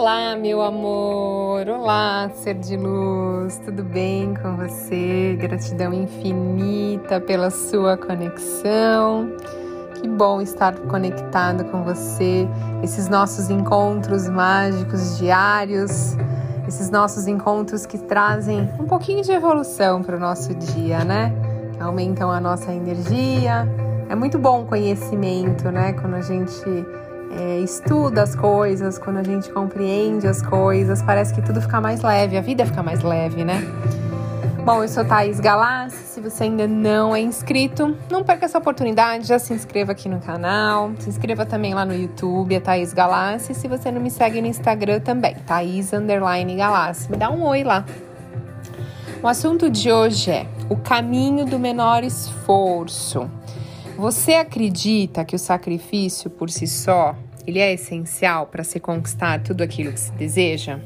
Olá, meu amor! Olá, ser de luz! Tudo bem com você? Gratidão infinita pela sua conexão. Que bom estar conectado com você. Esses nossos encontros mágicos diários, esses nossos encontros que trazem um pouquinho de evolução para o nosso dia, né? Aumentam a nossa energia. É muito bom o conhecimento, né? Quando a gente é, estuda as coisas, quando a gente compreende as coisas, parece que tudo fica mais leve, a vida fica mais leve, né? Bom, eu sou Thaís Galassi. Se você ainda não é inscrito, não perca essa oportunidade, já se inscreva aqui no canal. Se inscreva também lá no YouTube, é Thaís Galassi. Se você não me segue no Instagram também, Thaís Underline Galassi. Me dá um oi lá. O assunto de hoje é o caminho do menor esforço. Você acredita que o sacrifício por si só ele é essencial para se conquistar tudo aquilo que se deseja?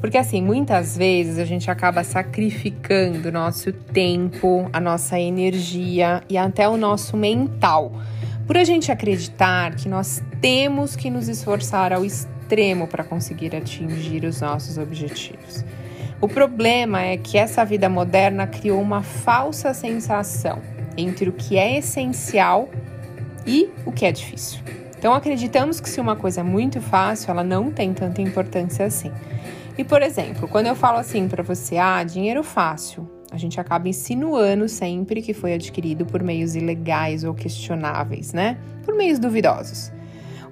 Porque assim, muitas vezes a gente acaba sacrificando nosso tempo, a nossa energia e até o nosso mental, por a gente acreditar que nós temos que nos esforçar ao extremo para conseguir atingir os nossos objetivos. O problema é que essa vida moderna criou uma falsa sensação entre o que é essencial e o que é difícil. Então acreditamos que se uma coisa é muito fácil, ela não tem tanta importância assim. E por exemplo, quando eu falo assim para você, ah, dinheiro fácil, a gente acaba insinuando sempre que foi adquirido por meios ilegais ou questionáveis, né? Por meios duvidosos.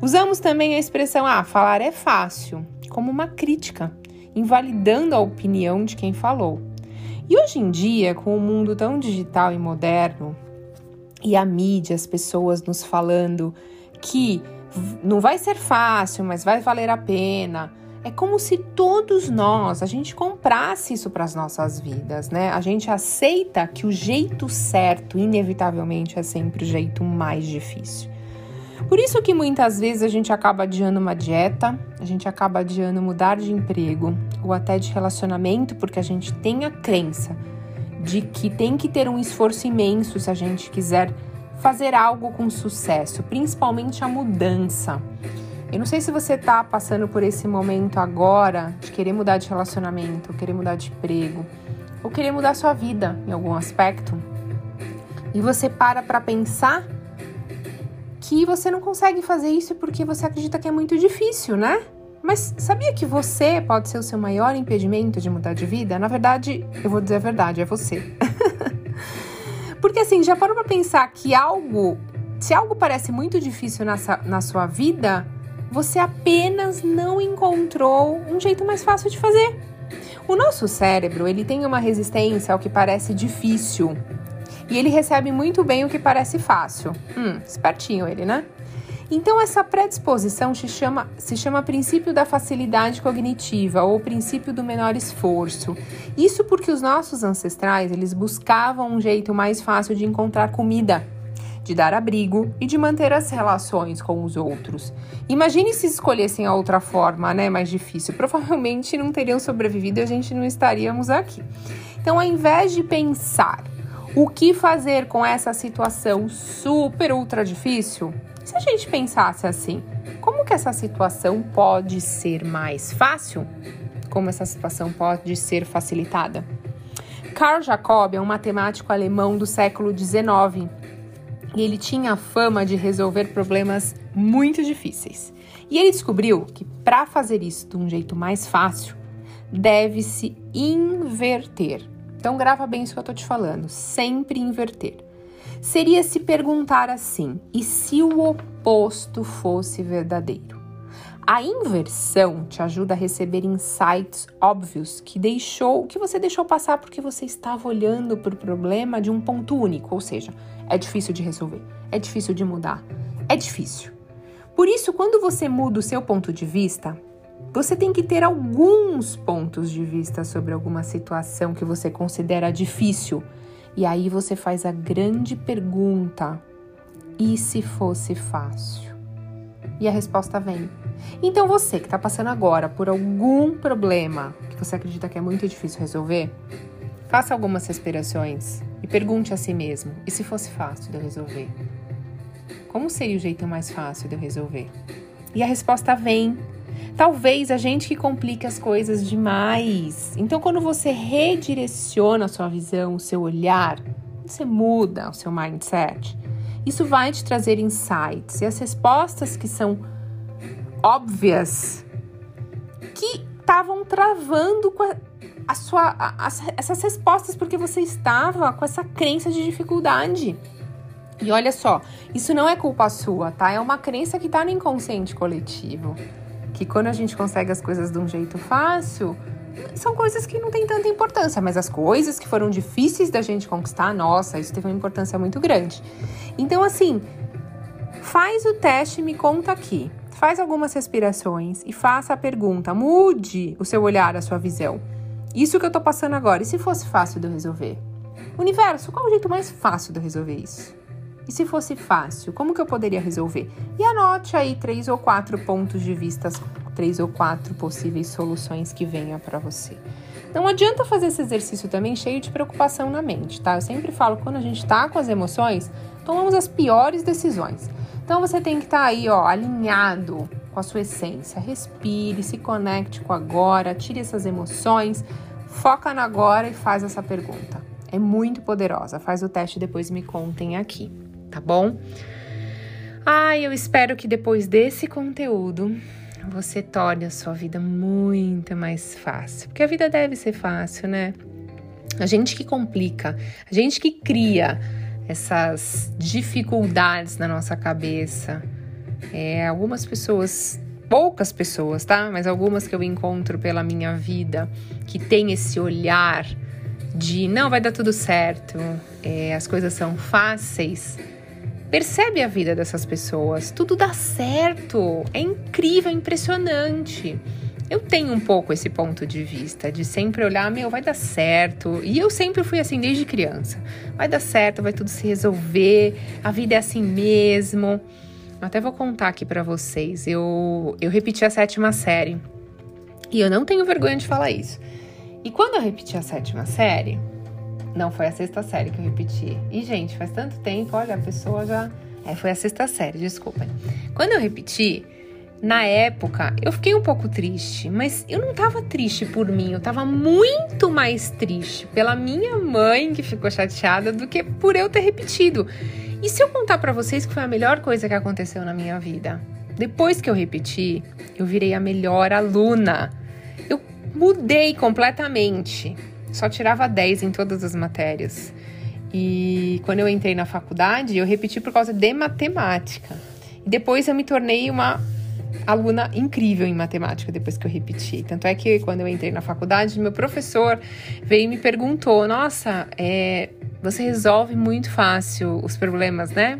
Usamos também a expressão, ah, falar é fácil, como uma crítica, invalidando a opinião de quem falou. E hoje em dia, com o mundo tão digital e moderno, e a mídia, as pessoas nos falando que não vai ser fácil, mas vai valer a pena. É como se todos nós, a gente comprasse isso para as nossas vidas, né? A gente aceita que o jeito certo, inevitavelmente, é sempre o jeito mais difícil. Por isso que muitas vezes a gente acaba adiando uma dieta, a gente acaba adiando mudar de emprego ou até de relacionamento, porque a gente tem a crença de que tem que ter um esforço imenso se a gente quiser fazer algo com sucesso, principalmente a mudança. Eu não sei se você está passando por esse momento agora de querer mudar de relacionamento, querer mudar de emprego, ou querer mudar sua vida em algum aspecto. E você para para pensar que você não consegue fazer isso porque você acredita que é muito difícil, né? Mas sabia que você pode ser o seu maior impedimento de mudar de vida? Na verdade, eu vou dizer a verdade, é você. porque assim, já parou para pensar que algo, se algo parece muito difícil na sua vida, você apenas não encontrou um jeito mais fácil de fazer. O nosso cérebro, ele tem uma resistência ao que parece difícil e ele recebe muito bem o que parece fácil. Hum, espertinho ele, né? Então, essa predisposição se chama, se chama princípio da facilidade cognitiva ou princípio do menor esforço. Isso porque os nossos ancestrais eles buscavam um jeito mais fácil de encontrar comida, de dar abrigo e de manter as relações com os outros. Imagine se escolhessem a outra forma, né, mais difícil. Provavelmente não teriam sobrevivido e a gente não estaríamos aqui. Então, ao invés de pensar o que fazer com essa situação super ultra difícil? Se a gente pensasse assim, como que essa situação pode ser mais fácil? Como essa situação pode ser facilitada? Carl Jacob é um matemático alemão do século XIX e ele tinha a fama de resolver problemas muito difíceis. E ele descobriu que para fazer isso de um jeito mais fácil, deve-se inverter então grava bem isso que eu tô te falando, sempre inverter. Seria se perguntar assim: e se o oposto fosse verdadeiro? A inversão te ajuda a receber insights óbvios que deixou, que você deixou passar porque você estava olhando para o problema de um ponto único, ou seja, é difícil de resolver, é difícil de mudar, é difícil. Por isso, quando você muda o seu ponto de vista, você tem que ter alguns pontos de vista sobre alguma situação que você considera difícil. E aí você faz a grande pergunta: e se fosse fácil? E a resposta vem. Então você que está passando agora por algum problema que você acredita que é muito difícil resolver, faça algumas respirações e pergunte a si mesmo: e se fosse fácil de eu resolver? Como seria o jeito mais fácil de eu resolver? E a resposta vem. Talvez a gente que complique as coisas demais. Então, quando você redireciona a sua visão, o seu olhar, você muda o seu mindset, isso vai te trazer insights e as respostas que são óbvias que estavam travando a, a sua, a, a, essas respostas porque você estava com essa crença de dificuldade. E olha só, isso não é culpa sua, tá? É uma crença que está no inconsciente coletivo. Que quando a gente consegue as coisas de um jeito fácil, são coisas que não têm tanta importância, mas as coisas que foram difíceis da gente conquistar, nossa, isso teve uma importância muito grande. Então, assim, faz o teste e me conta aqui. Faz algumas respirações e faça a pergunta. Mude o seu olhar, a sua visão. Isso que eu tô passando agora, e se fosse fácil de eu resolver? Universo, qual é o jeito mais fácil de eu resolver isso? E se fosse fácil, como que eu poderia resolver? E anote aí três ou quatro pontos de vista, três ou quatro possíveis soluções que venham para você. Não adianta fazer esse exercício também cheio de preocupação na mente, tá? Eu sempre falo, quando a gente tá com as emoções, tomamos as piores decisões. Então você tem que estar tá aí, ó, alinhado com a sua essência. Respire, se conecte com agora, tire essas emoções, foca no agora e faz essa pergunta. É muito poderosa. Faz o teste e depois me contem aqui, tá bom? Ai, eu espero que depois desse conteúdo você torne a sua vida muito mais fácil. Porque a vida deve ser fácil, né? A gente que complica, a gente que cria essas dificuldades na nossa cabeça. É, algumas pessoas, poucas pessoas, tá? Mas algumas que eu encontro pela minha vida que tem esse olhar de não vai dar tudo certo, é, as coisas são fáceis. Percebe a vida dessas pessoas, tudo dá certo, é incrível, é impressionante. Eu tenho um pouco esse ponto de vista de sempre olhar, meu, vai dar certo. E eu sempre fui assim desde criança. Vai dar certo, vai tudo se resolver, a vida é assim mesmo. Até vou contar aqui para vocês. Eu eu repeti a sétima série. E eu não tenho vergonha de falar isso. E quando eu repeti a sétima série, não foi a sexta série que eu repeti. E gente, faz tanto tempo, olha, a pessoa já é, foi a sexta série, desculpem. Quando eu repeti, na época, eu fiquei um pouco triste, mas eu não tava triste por mim, eu tava muito mais triste pela minha mãe que ficou chateada do que por eu ter repetido. E se eu contar para vocês que foi a melhor coisa que aconteceu na minha vida? Depois que eu repeti, eu virei a melhor aluna. Eu mudei completamente. Só tirava 10 em todas as matérias. E quando eu entrei na faculdade, eu repeti por causa de matemática. E depois eu me tornei uma aluna incrível em matemática depois que eu repeti. Tanto é que quando eu entrei na faculdade, meu professor veio e me perguntou: Nossa, é, você resolve muito fácil os problemas, né?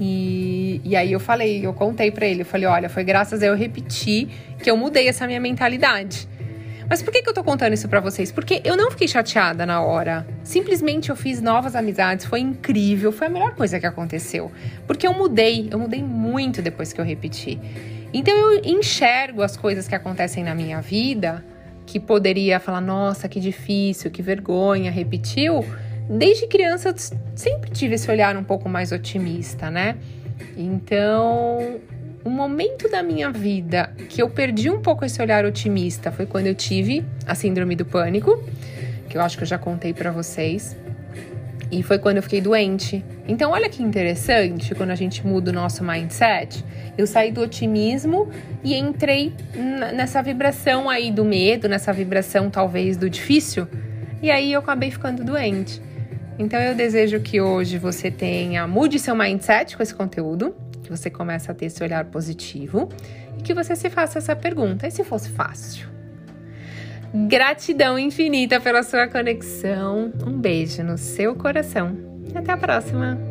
E, e aí eu falei, eu contei para ele, eu falei, olha, foi graças a eu repetir que eu mudei essa minha mentalidade. Mas por que, que eu tô contando isso para vocês? Porque eu não fiquei chateada na hora. Simplesmente eu fiz novas amizades, foi incrível, foi a melhor coisa que aconteceu. Porque eu mudei, eu mudei muito depois que eu repeti. Então eu enxergo as coisas que acontecem na minha vida, que poderia falar, nossa, que difícil, que vergonha, repetiu. Desde criança eu sempre tive esse olhar um pouco mais otimista, né? Então, um momento da minha vida que eu perdi um pouco esse olhar otimista foi quando eu tive a síndrome do pânico, que eu acho que eu já contei para vocês. E foi quando eu fiquei doente. Então, olha que interessante quando a gente muda o nosso mindset. Eu saí do otimismo e entrei nessa vibração aí do medo, nessa vibração talvez do difícil. E aí eu acabei ficando doente. Então eu desejo que hoje você tenha, mude seu mindset com esse conteúdo que você comece a ter esse olhar positivo e que você se faça essa pergunta: e se fosse fácil? Gratidão infinita pela sua conexão. Um beijo no seu coração. Até a próxima!